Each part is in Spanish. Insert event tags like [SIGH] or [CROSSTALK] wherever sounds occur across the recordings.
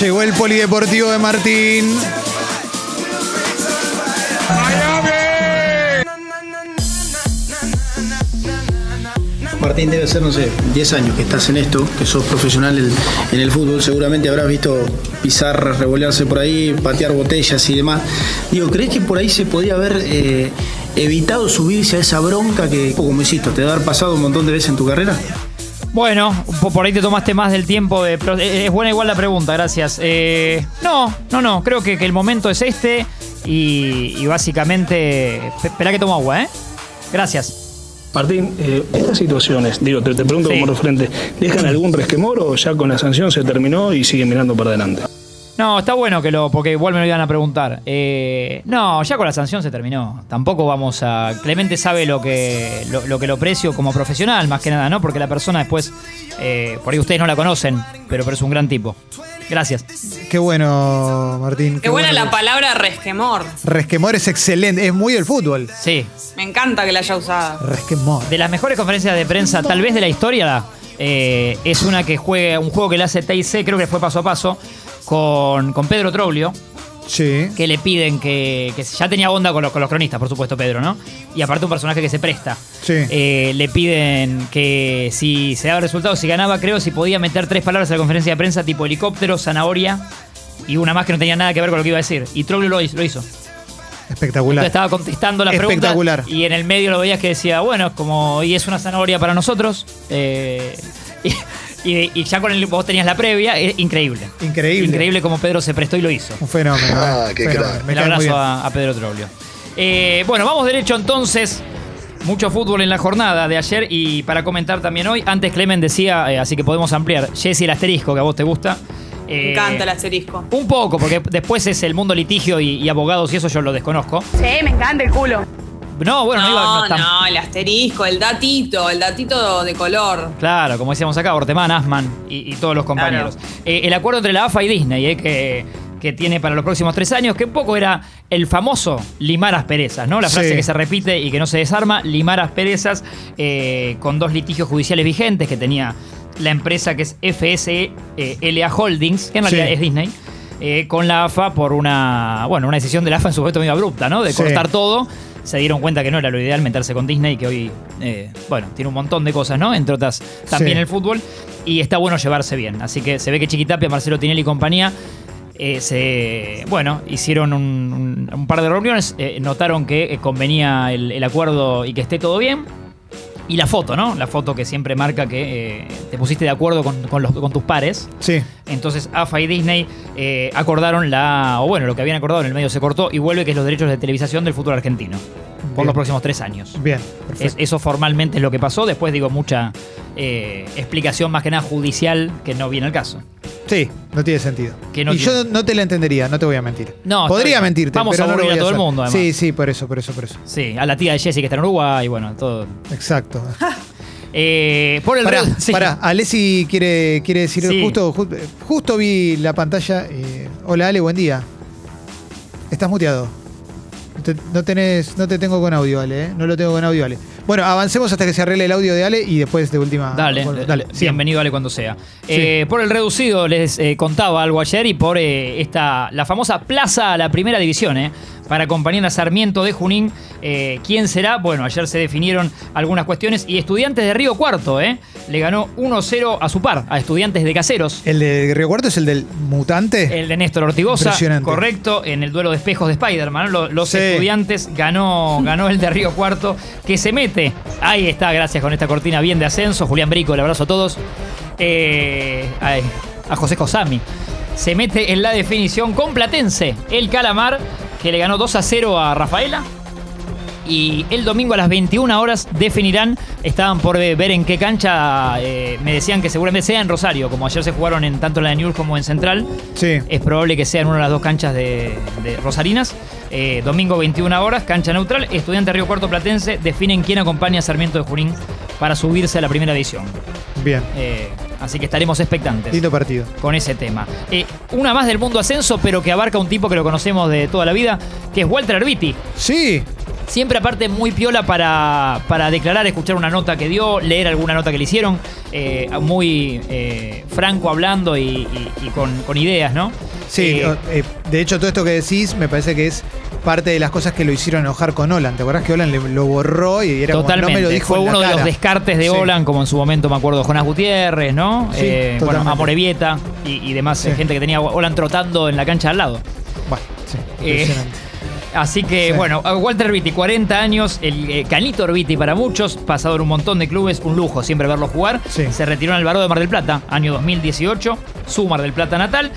Llegó el polideportivo de Martín. Martín, debe ser, no sé, 10 años que estás en esto, que sos profesional en, el fútbol, seguramente habrás visto pisar, revolearse por ahí, patear botellas y demás. Digo, ¿crees que por ahí se podía haber eh, evitado subirse a esa bronca que, como hiciste, te debe haber pasado un montón de veces en tu carrera? Bueno, po- por ahí te tomaste más del tiempo de... pero Es buena igual la pregunta, gracias. Eh, no, no, no, creo que, que el momento es este y, y básicamente... Pe- Esperá que tomo agua, ¿eh? Gracias. Martín, eh, estas situaciones, digo, te, te pregunto Sí. como referente, ¿dejan algún resquemor o ya con la sanción se terminó y siguen mirando para adelante? No, está bueno que lo... porque igual me lo iban a preguntar. Eh, no, ya con la sanción se terminó. Tampoco vamos a... Clemente sabe lo que lo, lo que lo precio como profesional, más que nada, ¿no? Porque la persona después... eh, por ahí ustedes no la conocen, pero, pero es un gran tipo. Gracias. Qué bueno, Martín. Qué buena bueno la palabra resquemor. Resquemor es excelente, es muy del fútbol. Sí, Me encanta que la haya usado. Resquemor. De las mejores conferencias de prensa, tal vez de la historia, eh, es una que juega un juego que le hace TIC, creo que fue paso a paso, con, con Pedro Troglio, Sí. que le piden que, que ya tenía onda con los, con los cronistas, por supuesto, Pedro, ¿no? Y aparte un personaje que se presta. Sí. Eh, le piden que si se daba resultado, si ganaba, creo, si podía meter tres palabras en la conferencia de prensa, tipo helicóptero, zanahoria, y una más que no tenía nada que ver con lo que iba a decir. Y Troglio lo hizo. Lo hizo. Espectacular. Entonces estaba contestando la pregunta. Espectacular. Y en el medio lo veías que decía, bueno, es como, y es una zanahoria para nosotros. eh, [LAUGHS] y, y- y ya con el, vos tenías la previa, es increíble. Increíble. Increíble como Pedro se prestó y lo hizo. Un fenómeno. Ah, eh. qué Fenómeno. crack. Me El cae muy abrazo a, a Pedro Troglio. Eh, bueno, vamos derecho entonces. Mucho fútbol en la jornada de ayer y para comentar también hoy. Antes Clemen decía, eh, así que podemos ampliar, Jesse el asterisco, que a vos te gusta. Me Eh, encanta el asterisco. Un poco, porque después es el mundo litigio y, y abogados y eso yo lo desconozco. Sí, me encanta el culo. No, bueno, no, iba... No, no, tam- no, el asterisco, el datito, el datito de color. Claro, como decíamos acá, Ortemán, Asman y, y todos los compañeros. Eh, el acuerdo entre la AFA y Disney, eh, que, que tiene para los próximos tres años, que un poco era el famoso limar asperezas, ¿no? La frase Sí. que se repite y que no se desarma, limar asperezas, eh, con dos litigios judiciales vigentes que tenía la empresa que es FSLA Holdings, que en realidad Sí. es Disney. eh, con la AFA por una, bueno, una decisión de la AFA en su momento medio abrupta, ¿no? De Sí. cortar todo. Se dieron cuenta que no era lo ideal meterse con Disney, que hoy, eh, bueno, tiene un montón de cosas, ¿no? Entre otras, también Sí. el fútbol. Y está bueno llevarse bien. Así que se ve que Chiquitapia, Marcelo Tinelli y compañía, eh, se, bueno, hicieron un, un- un par de reuniones, eh, notaron que eh, convenía el, el acuerdo y que esté todo bien. Y la foto, ¿no? La foto que siempre marca que eh, te pusiste de acuerdo con, con los- con tus pares. Sí. Entonces AFA y Disney eh, acordaron la, o bueno, lo que habían acordado en el medio se cortó y vuelve que es los derechos de televisación del fútbol argentino por Bien. los próximos tres años. Bien. Es- Perfecto. eso formalmente es lo que pasó. Después digo mucha eh, explicación más que nada judicial que no viene al caso. Sí, no tiene sentido. Que no y tiene- yo no te la entendería, no te voy a mentir. No, está Podría bien. mentirte, Vamos pero a no lo aburrir voy a todo el hacer. mundo, además. Sí, sí, por eso, por eso, por eso. Sí, a la tía de Jessy que está en Uruguay, bueno, todo. Exacto. [LAUGHS] Eh, por el Pará, red- sí. pará. Alessi quiere, quiere decir, Sí. justo, ju- justo, vi la pantalla. eh, hola Ale, buen día. Estás muteado. Te- no, tenés, no te tengo con audio, Ale, ¿eh? No lo tengo con audio, Ale. Bueno, avancemos hasta que se arregle el audio de Ale y después de última. Dale, bueno, dale, bienvenido Ale cuando sea. Eh, por el reducido les eh, contaba algo ayer y por eh, esta la famosa plaza a la primera división, eh, para acompañar a Sarmiento de Junín. Eh, ¿Quién será? Bueno, ayer se definieron algunas cuestiones y Estudiantes de Río Cuarto, eh, le ganó 1-0 a su par, a Estudiantes de Caseros. El de Río Cuarto es el del mutante. El de Néstor Ortigosa, correcto, en el duelo de espejos de Spider-Man. Los, Sí. estudiantes ganó, ganó el de Río Cuarto, que se mete. Ahí está, gracias con esta cortina bien de ascenso. Julián Brico, el abrazo a todos. Eh, a José Cosami. Se mete en la definición con Platense, el Calamar, que le ganó 2 a 0 a Rafaela. Y el domingo a las 21 horas definirán, estaban por ver en qué cancha, eh, me decían que seguramente sea en Rosario, como ayer se jugaron en tanto en la de como en Central. Sí. Es probable que sea en una de las dos canchas de, de Rosarinas. Eh, domingo 21 horas, cancha neutral. Estudiante Río Cuarto Platense definen quién acompaña a Sarmiento de Junín para subirse a la primera división. Bien. Eh, así que estaremos expectantes Lindo partido. con ese tema. Eh, una más del mundo ascenso, pero que abarca un tipo que lo conocemos de toda la vida, que es Walter Arbiti. Sí. Siempre aparte muy piola para, para declarar, escuchar una nota que dio, leer alguna nota que le hicieron. eh, muy eh, franco hablando y, y- y con, con ideas, ¿no? Sí, Eh, eh, de hecho todo esto que decís me parece que es parte de las cosas que lo hicieron enojar con Olan. ¿Te acuerdas que Olan le- lo borró y era como, Totalmente. no me lo dijo Fue en la uno de los cara"? descartes de Sí. Olan, como en su momento me acuerdo Jonás Gutiérrez, ¿no? Sí, Eh, bueno. Amorevieta y, y demás Sí. gente que tenía Olan trotando en la cancha al lado. Bueno, sí, impresionante. Así que, Sí. bueno, Walter Vitti, 40 años, el eh, Canito Orbiti para muchos, pasado en un montón de clubes, un lujo siempre verlo jugar. Sí. Se retiró en el Baró de Mar del Plata, año 2018, su Mar del Plata natal.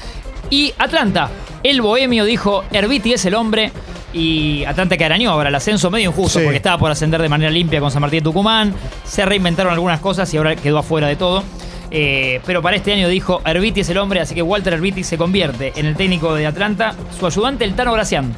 Y Atlanta, el bohemio dijo, Herbiti es el hombre. Y Atlanta que arañó ahora el ascenso medio injusto Sí. porque estaba por ascender de manera limpia con San Martín de Tucumán. Se reinventaron algunas cosas y ahora quedó afuera de todo. Eh, pero para este año dijo, Herbiti es el hombre, así que Walter Herbiti se convierte en el técnico de Atlanta. Su ayudante, el Tano Gracián.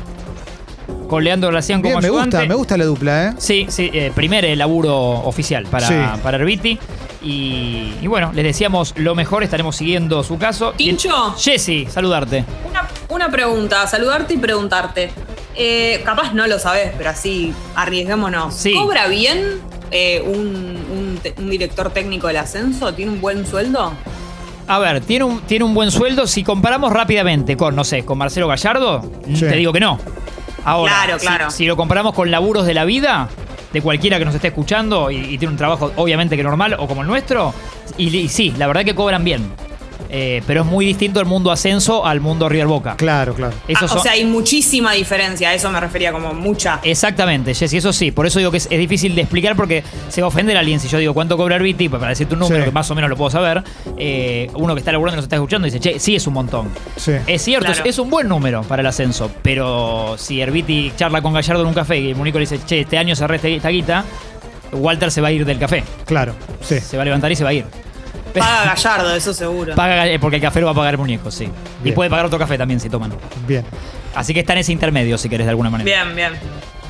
Con Leandro Gracián como Bien, me ayudante. gusta, me gusta la dupla, ¿eh? Sí, sí, eh, primer eh, laburo oficial para, Sí. para Herbiti. Y, y bueno, les decíamos lo mejor, estaremos siguiendo su caso. Tincho. Jessy, saludarte. Una, una pregunta, saludarte y preguntarte. Eh, capaz no lo sabes, pero así arriesguémonos. Sí. ¿Cobra bien eh, un, un te- un director técnico del ascenso? ¿Tiene un buen sueldo? A ver, tiene un, tiene un buen sueldo. Si comparamos rápidamente con, no sé, con Marcelo Gallardo, Sí. te digo que no. Ahora, Claro, si- claro. Si, lo comparamos con laburos de la vida, de cualquiera que nos esté escuchando y, y tiene un trabajo obviamente que normal o como el nuestro, y, y sí, la verdad que cobran bien. Eh, pero es muy distinto el mundo ascenso al mundo River Boca. Claro, claro. Ah, son- O sea, hay muchísima diferencia, a eso me refería como mucha. Exactamente, Jessy, eso sí. Por eso digo que es, es difícil de explicar porque se va a ofender a alguien si yo digo cuánto cobra Herbiti, pues para decirte un número Sí. que más o menos lo puedo saber. eh, uno que está laburando y nos está escuchando dice, che, sí es un montón. Sí. Es cierto, Claro. es, es un buen número para el ascenso, pero si Herbiti charla con Gallardo en un café y Munico le dice, che, este año cerré esta guita, Walter se va a ir del café. Claro, sí. Se va a levantar y se va a ir. [LAUGHS] Paga Gallardo, eso seguro. Paga, eh, porque el café lo va a pagar el muñeco, sí. Y puede pagar otro café también si toman. Bien. Así que está en ese intermedio, si querés, de alguna manera. Bien, bien.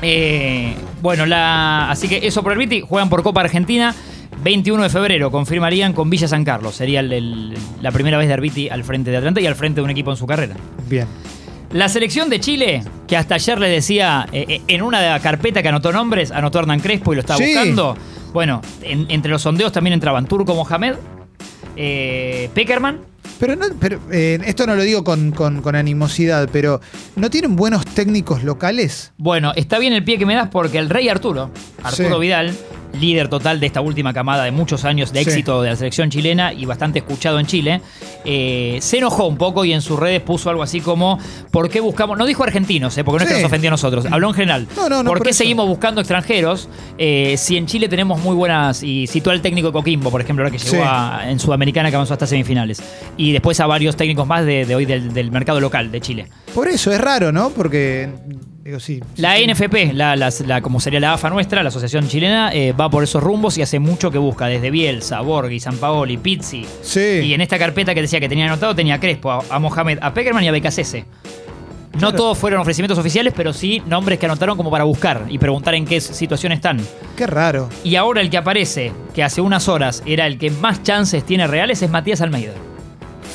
Eh, bueno, la, así que eso por el Viti. Juegan por Copa Argentina. 21 de febrero confirmarían con Villa San Carlos. Sería el- el- la primera vez de Arbiti al frente de Atlanta y al frente de un equipo en su carrera. Bien. La selección de Chile, que hasta ayer le decía, eh, en una carpeta que anotó nombres, anotó Hernán Crespo y lo estaba Sí. buscando. Bueno, en- entre los sondeos también entraban Turco Mohamed, eh, Peckerman. Pero, no, pero eh, esto no lo digo con, con- con animosidad, pero ¿no tienen buenos técnicos locales? Bueno, está bien el pie que me das porque el rey Arturo, Arturo Sí. Vidal, líder total de esta última camada de muchos años de Sí. éxito de la selección chilena y bastante escuchado en Chile, eh, se enojó un poco y en sus redes puso algo así como ¿por qué buscamos? No dijo argentinos, eh, porque no es que nos ofendió a nosotros, habló en general. No, no, no, ¿Por, por qué eso. seguimos buscando extranjeros eh, si en Chile tenemos muy buenas, y citó al técnico de Coquimbo, por ejemplo, ahora que llegó Sí. a- en Sudamericana que avanzó hasta semifinales, y después a varios técnicos más de, de hoy del, del mercado local de Chile. Por eso es raro, ¿no? Porque, digo, sí. La sí, NFP, la, la- la- como sería la AFA nuestra, la Asociación Chilena, eh, va por esos rumbos y hace mucho que busca, desde Bielsa, Borghi, San Paoli, Pizzi. Sí. Y en esta carpeta que decía que tenía anotado tenía a Crespo, a, a Mohamed, a Peckerman y a Becasese. No Claro. todos fueron ofrecimientos oficiales, pero sí nombres que anotaron como para buscar y preguntar en qué situación están. Qué raro. Y ahora el que aparece, que hace unas horas era el que más chances tiene reales, es Matías Almeida.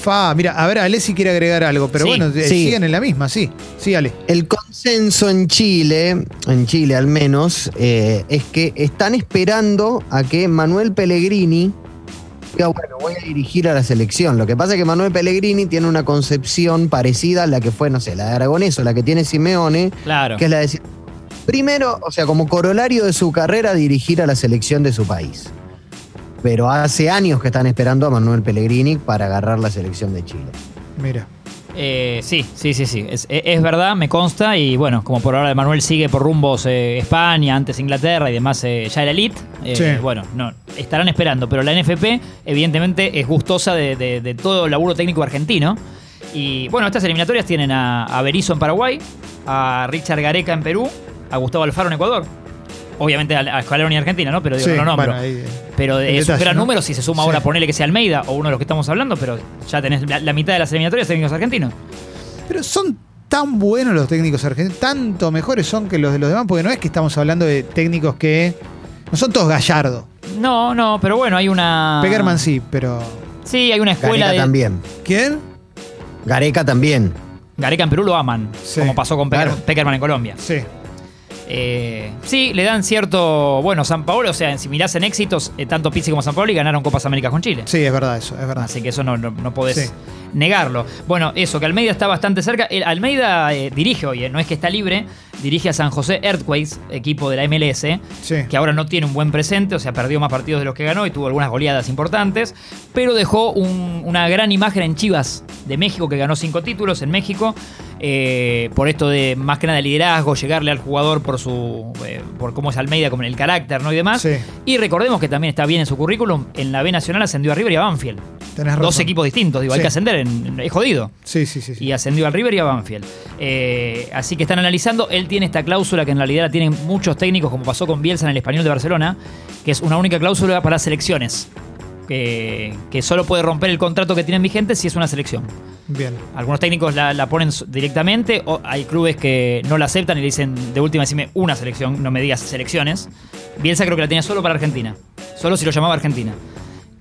Fa, mira, a ver, Ale si quiere agregar algo, pero Sí. bueno, eh, Sí. siguen en la misma, sí. Sí, Ale. El consenso en Chile, en Chile al menos, eh, es que están esperando a que Manuel Pellegrini diga, bueno, voy a dirigir a la selección. Lo que pasa es que Manuel Pellegrini tiene una concepción parecida a la que fue, no sé, la de Aragonés o la que tiene Simeone, Claro. que es la de decir, primero, o sea, como corolario de su carrera, dirigir a la selección de su país. Pero hace años que están esperando a Manuel Pellegrini para agarrar la selección de Chile. Mira. Eh, sí, sí, sí, sí. Es, es- verdad, me consta. Y bueno, como por ahora Manuel sigue por rumbos eh, España, antes Inglaterra y demás, eh, ya era elite. eh, Sí. Bueno, no, estarán esperando. Pero la NFP, evidentemente, es gustosa de, de- de todo el laburo técnico argentino. Y bueno, estas eliminatorias tienen a, a Berizzo en Paraguay, a Richard Gareca en Perú, a Gustavo Alfaro en Ecuador. Obviamente a, a Scaloni en Argentina, ¿no? Pero digo, Sí, no lo nombro. bueno, ahí, eh, Pero un detalle, gran ¿no? número si se suma Sí. ahora, ponele que sea Almeida o uno de los que estamos hablando, pero ya tenés la, la mitad de las eliminatorias técnicos argentinos. Pero son tan buenos los técnicos argentinos, tanto mejores son que los de los demás, porque no es que estamos hablando de técnicos que. No son todos Gallardo. No, no, pero bueno, hay una. Peckerman sí, pero. Sí, hay una escuela Gareca de. también. ¿Quién? Gareca también. Gareca en Perú lo aman, Sí, como pasó con claro. Peckerman en Colombia. Sí. Eh, sí, le dan cierto. Bueno, San Paolo, o sea, si mirás en éxitos, eh, tanto Pizzi como San Paolo y ganaron Copas Américas con Chile. Sí, es verdad eso, es verdad. Así que eso no, no, no podés Sí. negarlo. Bueno, eso, que Almeida está bastante cerca. El- Almeida eh, dirige hoy, eh, no es que está libre, dirige a San José Earthquakes, equipo de la MLS, Sí. que ahora no tiene un buen presente, o sea, perdió más partidos de los que ganó y tuvo algunas goleadas importantes, pero dejó un- una gran imagen en Chivas de México, que ganó cinco títulos en México, eh, por esto de más que nada liderazgo, llegarle al jugador por su eh, por cómo es Almeida, como en el carácter, ¿no? Y demás. Sí. Y recordemos que también está bien en su currículum, en la B Nacional ascendió a River y a Banfield. Tenés razón. Dos equipos distintos, digo, hay que ascender, en- es jodido. Sí, sí, sí. sí. Y ascendió al River y a Banfield. Eh, así que están analizando. Tiene esta cláusula que en realidad la tienen muchos técnicos, como pasó con Bielsa en el Español de Barcelona, que es una única cláusula para selecciones. Que, que solo puede romper el contrato que tienen vigente si es una selección. Bien. Algunos técnicos la, la ponen directamente, o hay clubes que no la aceptan y le dicen, de última, decime una selección, no me digas selecciones. Bielsa creo que la tenía solo para Argentina, solo si lo llamaba Argentina.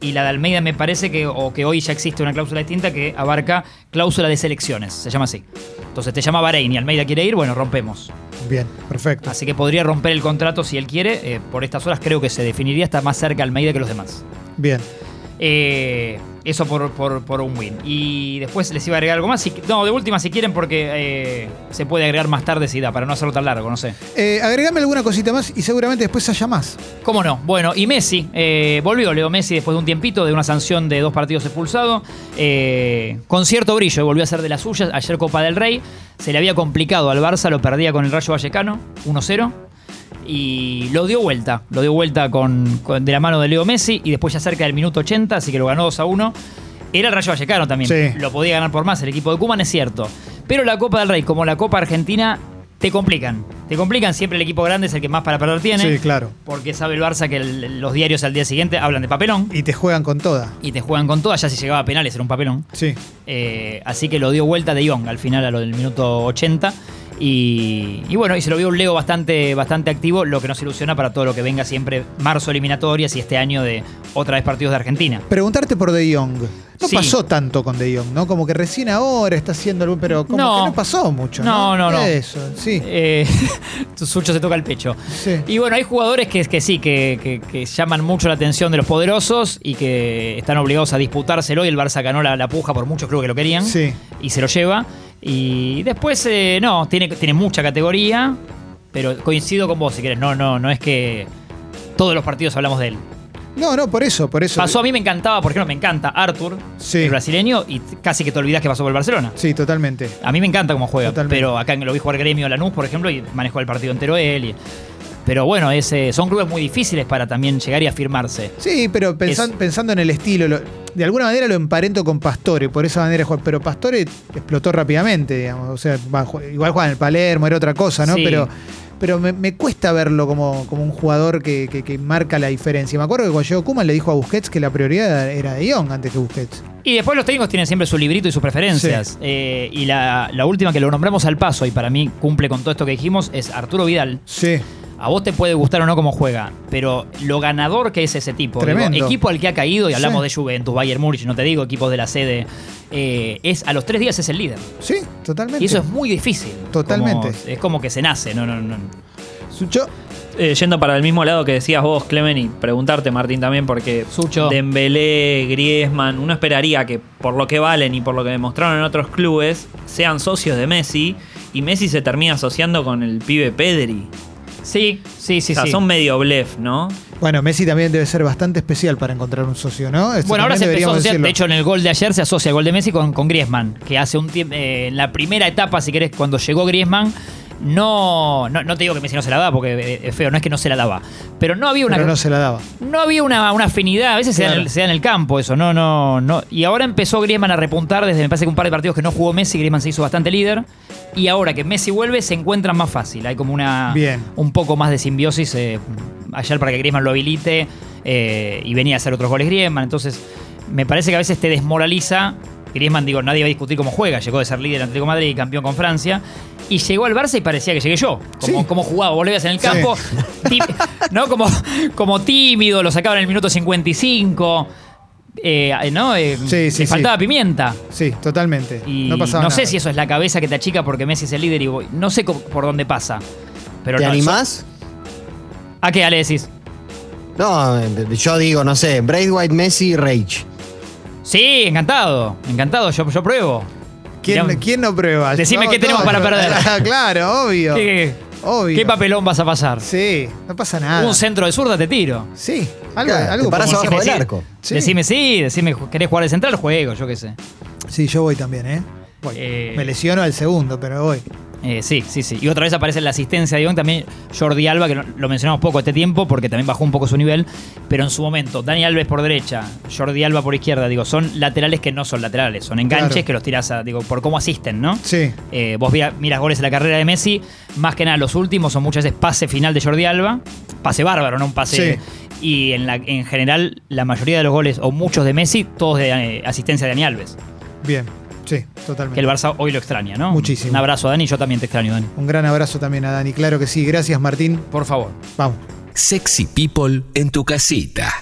Y la de Almeida me parece que, o que hoy ya existe una cláusula distinta que abarca cláusula de selecciones, se llama así. Entonces te llama Bahrein y Almeida quiere ir, bueno, rompemos. Bien, perfecto. Así que podría romper el contrato si él quiere. eh, por estas horas creo que se definiría, está más cerca Almeida que los demás. Bien. Eh, eso por, por- por un win. Y después les iba a agregar algo más. Si- no, de última si quieren porque eh, se puede agregar más tarde si da, para no hacerlo tan largo, no sé. Eh, agregame alguna cosita más y seguramente después haya más. ¿Cómo no? Bueno, y Messi, eh, volvió Leo Messi después de un tiempito, de una sanción de dos partidos expulsado, con cierto brillo, volvió a ser de las suyas, ayer Copa del Rey, se le había complicado al Barça, lo perdía con el Rayo Vallecano, 1-0, y lo dio vuelta, lo dio vuelta con, con- de la mano de Leo Messi, y después ya cerca del minuto 80, así que lo ganó 2-1. Era el Rayo Vallecano también, Sí. lo podía ganar por más el equipo de Cuman, es cierto. Pero la Copa del Rey, como la Copa Argentina, te complican. Te complican, siempre el equipo grande es el que más para perder tiene. Sí, claro. Porque sabe el Barça que el- los diarios al día siguiente hablan de papelón Y te juegan con toda. y te juegan con todas. Ya si llegaba a penales era un papelón. Sí. Eh, así que lo dio vuelta de Jong al final a lo del minuto 80. Y, bueno, y se lo vio un Leo bastante, bastante activo, lo que nos ilusiona para todo lo que venga siempre marzo eliminatorias y este año de otra vez partidos de Argentina. Preguntarte por De Jong. No Sí. pasó tanto con De Jong, ¿no? Como que recién ahora está haciendo algo, pero como No. que no pasó mucho. No, No, no, no. Eso, sí. Eh, [LAUGHS] Sucho se toca el pecho. Sí. Y bueno, hay jugadores que, que sí, que, que- que llaman mucho la atención de los poderosos y que están obligados a disputárselo y el Barça ganó la, la puja por muchos creo que lo querían Sí. y se lo lleva. Y después, eh, no, tiene, tiene mucha categoría, pero coincido con vos si querés. No, no, no es que todos los partidos hablamos de él. No, no, por eso, por eso. Pasó a mí me encantaba, por ejemplo, me encanta Arthur, Sí. el brasileño, y t- casi que te olvidas que pasó por el Barcelona. Sí, totalmente. A mí me encanta cómo juega, Totalmente. pero acá lo vi jugar Gremio Lanús, por ejemplo, y manejó el partido entero él. y- pero bueno, es, eh, son clubes muy difíciles para también llegar y afirmarse. Sí, pero pensan- Es- pensando en el estilo, lo- de alguna manera lo emparento con Pastore, por esa manera de jugar. Pero Pastore explotó rápidamente, digamos. O sea, va, ju- igual juega en el Palermo, era otra cosa, ¿no? Sí. Pero, pero me, me cuesta verlo como, como un jugador que, que- que marca la diferencia. Me acuerdo que cuando llegó Kuman le dijo a Busquets que la prioridad era de Jong antes que Busquets. Y después los técnicos tienen siempre su librito y sus preferencias. Eh, y la, la última que lo nombramos al paso, y para mí cumple con todo esto que dijimos, es Arturo Vidal. Sí, A vos te puede gustar o no cómo juega, pero lo ganador que es ese tipo. Tremendo. Digo, equipo al que ha caído, y hablamos Sí. de Juventus, Bayern Múnich, no te digo equipos de la sede, eh, es a los tres días es el líder. sí, totalmente. Y eso es muy difícil. Totalmente. Como- es como que se nace, no, no, no. Sucho, Eh, yendo para el mismo lado que decías vos, Clemen, y preguntarte, Martín, también, porque Sucho. Dembélé, Griezmann, uno esperaría que por lo que valen y por lo que demostraron en otros clubes, sean socios de Messi, y Messi se termina asociando con el pibe Pedri. Sí, sí, sí, o sea, sí. son medio blef, ¿no? bueno, Messi también debe ser bastante especial para encontrar un socio, ¿no? Bueno, ahora se empezó a asociar, decirlo. de hecho en el gol de ayer se asocia el gol de Messi con, con Griezmann, que hace un tiempo, eh, en la primera etapa, si querés, cuando llegó Griezmann, no, no, no te digo que Messi no se la daba, porque eh, es feo, no es que no se la daba, pero no había una, pero no se la daba. no había una, una afinidad, a veces se, da en Claro. el, se da en el campo eso, no, no, no. Y ahora empezó Griezmann a repuntar desde me parece que un par de partidos que no jugó Messi, Griezmann se hizo bastante líder. Y ahora que Messi vuelve, se encuentran más fácil. Hay como una Bien. un poco más de simbiosis eh, ayer para que Griezmann lo habilite eh, y venía a hacer otros goles Griezmann. Entonces, me parece que a veces te desmoraliza. Griezmann, digo, nadie va a discutir cómo juega. Llegó de ser líder en Atlético de Madrid y campeón con Francia. Y llegó al Barça y parecía que llegué yo. Como, Sí. como jugaba, veías en el Sí. campo. [LAUGHS] tí- ¿no? Como, como tímido, lo sacaban en el minuto 55. Eh, ¿no? Eh, Sí, sí, le sí. faltaba pimienta. Sí, totalmente. Y no no, pasaba sé nada. si eso es la cabeza que te achica porque Messi es el líder y voy- no sé por dónde pasa. Pero ¿Te no, animás? ¿A qué, Ale, decís? No, yo digo, no sé, Braithwaite, Messi, Rage. Sí, encantado. Encantado, yo, yo pruebo. ¿Quién, no prueba? Decime No, qué tenemos no, para perder. claro, obvio. ¿Qué, Obvio. qué papelón vas a pasar? Sí, no pasa nada. Un centro de zurda te tiro. Sí, algo, Claro, algo parás abajo del arco. Sí. Decime sí, decime, ¿querés jugar de central? Juego, yo qué sé. Sí, yo voy también, ¿eh? Voy. Eh, Me lesiono al segundo, pero voy. Eh, sí, sí, sí. Y otra vez aparece la asistencia de Iván, también Jordi Alba, que lo mencionamos poco este tiempo porque también bajó un poco su nivel, pero en su momento, Dani Alves por derecha, Jordi Alba por izquierda, digo, son laterales que no son laterales, son enganches Claro. que los tirás a, digo, por cómo asisten, ¿no? Sí. Eh, vos miras goles en la carrera de Messi, más que nada los últimos son muchas veces pase final de Jordi Alba, pase bárbaro, no un pase. Sí. Y en, la, en general, la mayoría de los goles, o muchos de Messi, todos de eh, asistencia de Dani Alves. Bien. Sí, Que totalmente. el Barça hoy lo extraña, ¿no? Muchísimo. Un abrazo, Dani, yo también te extraño, Dani. Un gran abrazo también a Dani. Claro que sí. Gracias, Martín. Por favor. Vamos. Sexy People en tu casita.